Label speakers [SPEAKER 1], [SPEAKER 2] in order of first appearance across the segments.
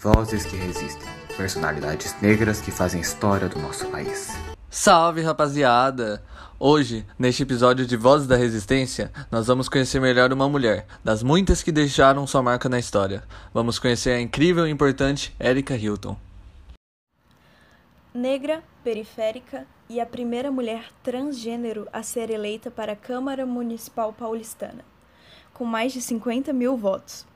[SPEAKER 1] Vozes que resistem, personalidades negras que fazem história do nosso país.
[SPEAKER 2] Salve rapaziada! Hoje, neste episódio de Vozes da Resistência, nós vamos conhecer melhor uma mulher, das muitas que deixaram sua marca na história. Vamos conhecer a incrível e importante Erika Hilton.
[SPEAKER 3] Negra, periférica e a primeira mulher transgênero a ser eleita para a Câmara Municipal Paulistana, com mais de 50 mil votos.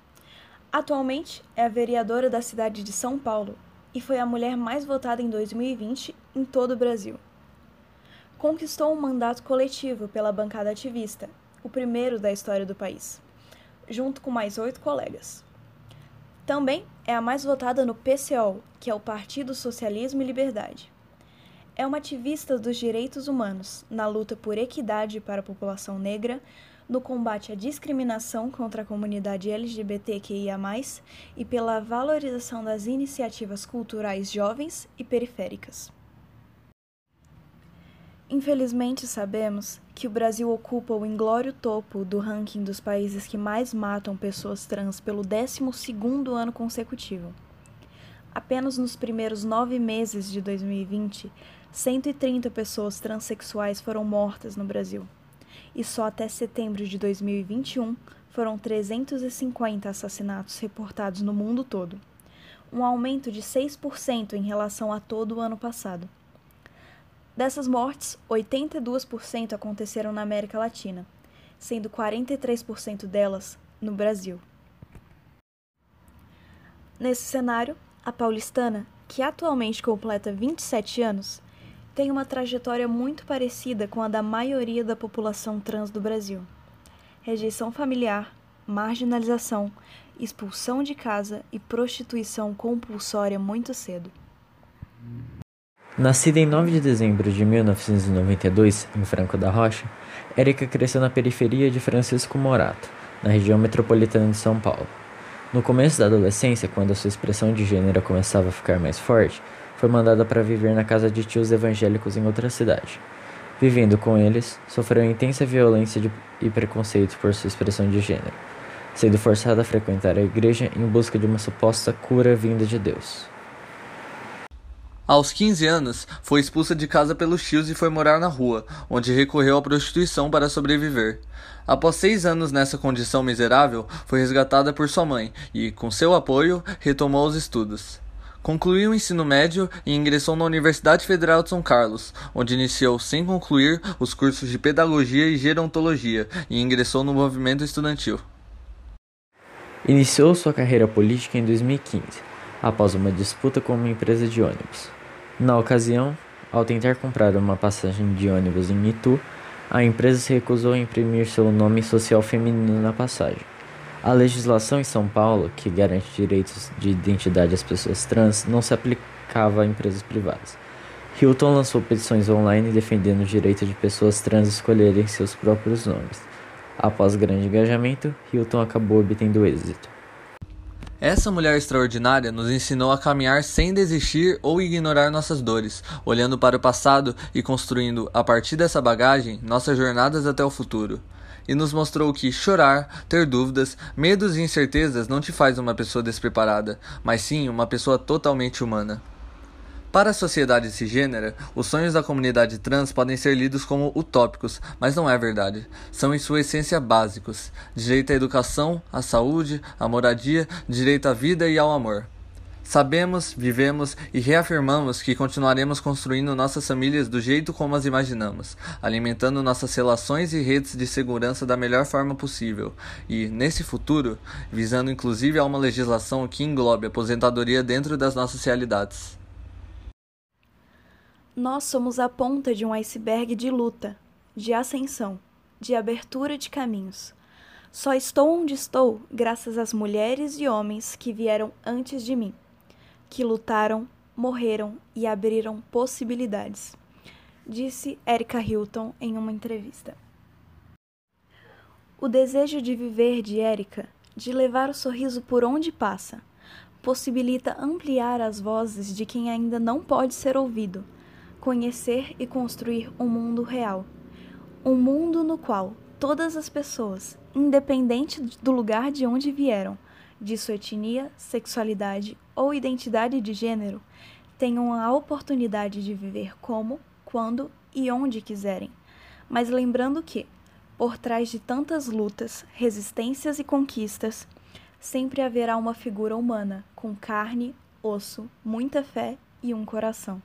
[SPEAKER 3] Atualmente é a vereadora da cidade de São Paulo e foi a mulher mais votada em 2020 em todo o Brasil. Conquistou um mandato coletivo pela bancada ativista, o primeiro da história do país, junto com mais oito colegas. Também é a mais votada no PCO, que é o Partido Socialismo e Liberdade. É uma ativista dos direitos humanos, na luta por equidade para a população negra, no combate à discriminação contra a comunidade LGBTQIA, e pela valorização das iniciativas culturais jovens e periféricas. Infelizmente, sabemos que o Brasil ocupa o inglório topo do ranking dos países que mais matam pessoas trans pelo 12º ano consecutivo. Apenas nos primeiros nove meses de 2020, 130 pessoas transexuais foram mortas no Brasil e só até setembro de 2021 foram 350 assassinatos reportados no mundo todo, um aumento de 6% em relação a todo o ano passado. Dessas mortes, 82% aconteceram na América Latina, sendo 43% delas no Brasil. Nesse cenário, a paulistana, que atualmente completa 27 anos, tem uma trajetória muito parecida com a da maioria da população trans do Brasil: rejeição familiar, marginalização, expulsão de casa e prostituição compulsória muito cedo.
[SPEAKER 4] Nascida em 9 de dezembro de 1992 em Franco da Rocha, Érica cresceu na periferia de Francisco Morato, na região metropolitana de São Paulo. No começo da adolescência, quando a sua expressão de gênero começava a ficar mais forte, foi mandada para viver na casa de tios evangélicos em outra cidade. Vivendo com eles, sofreu intensa violência de, e preconceito por sua expressão de gênero, sendo forçada a frequentar a igreja em busca de uma suposta cura vinda de Deus.
[SPEAKER 2] Aos 15 anos, foi expulsa de casa pelos tios e foi morar na rua, onde recorreu à prostituição para sobreviver. Após seis anos nessa condição miserável, foi resgatada por sua mãe e, com seu apoio, retomou os estudos. Concluiu o ensino médio e ingressou na Universidade Federal de São Carlos, onde iniciou, sem concluir, os cursos de Pedagogia e Gerontologia e ingressou no movimento estudantil.
[SPEAKER 4] Iniciou sua carreira política em 2015, após uma disputa com uma empresa de ônibus. Na ocasião, ao tentar comprar uma passagem de ônibus em Itu, a empresa se recusou a imprimir seu nome social feminino na passagem. A legislação em São Paulo, que garante direitos de identidade às pessoas trans, não se aplicava a empresas privadas. Hilton lançou petições online defendendo o direito de pessoas trans escolherem seus próprios nomes. Após grande engajamento, Hilton acabou obtendo êxito.
[SPEAKER 2] Essa mulher extraordinária nos ensinou a caminhar sem desistir ou ignorar nossas dores, olhando para o passado e construindo, a partir dessa bagagem, nossas jornadas até o futuro e nos mostrou que chorar, ter dúvidas, medos e incertezas não te faz uma pessoa despreparada, mas sim uma pessoa totalmente humana. Para a sociedade cisgênera, os sonhos da comunidade trans podem ser lidos como utópicos, mas não é verdade. São em sua essência básicos: direito à educação, à saúde, à moradia, direito à vida e ao amor. Sabemos, vivemos e reafirmamos que continuaremos construindo nossas famílias do jeito como as imaginamos, alimentando nossas relações e redes de segurança da melhor forma possível e, nesse futuro, visando inclusive a uma legislação que englobe aposentadoria dentro das nossas realidades.
[SPEAKER 3] Nós somos a ponta de um iceberg de luta, de ascensão, de abertura de caminhos. Só estou onde estou graças às mulheres e homens que vieram antes de mim que lutaram, morreram e abriram possibilidades, disse Erika Hilton em uma entrevista. O desejo de viver de Erika, de levar o sorriso por onde passa, possibilita ampliar as vozes de quem ainda não pode ser ouvido, conhecer e construir um mundo real. Um mundo no qual todas as pessoas, independente do lugar de onde vieram, de sua etnia, sexualidade ou identidade de gênero, tenham a oportunidade de viver como, quando e onde quiserem. Mas lembrando que, por trás de tantas lutas, resistências e conquistas, sempre haverá uma figura humana com carne, osso, muita fé e um coração.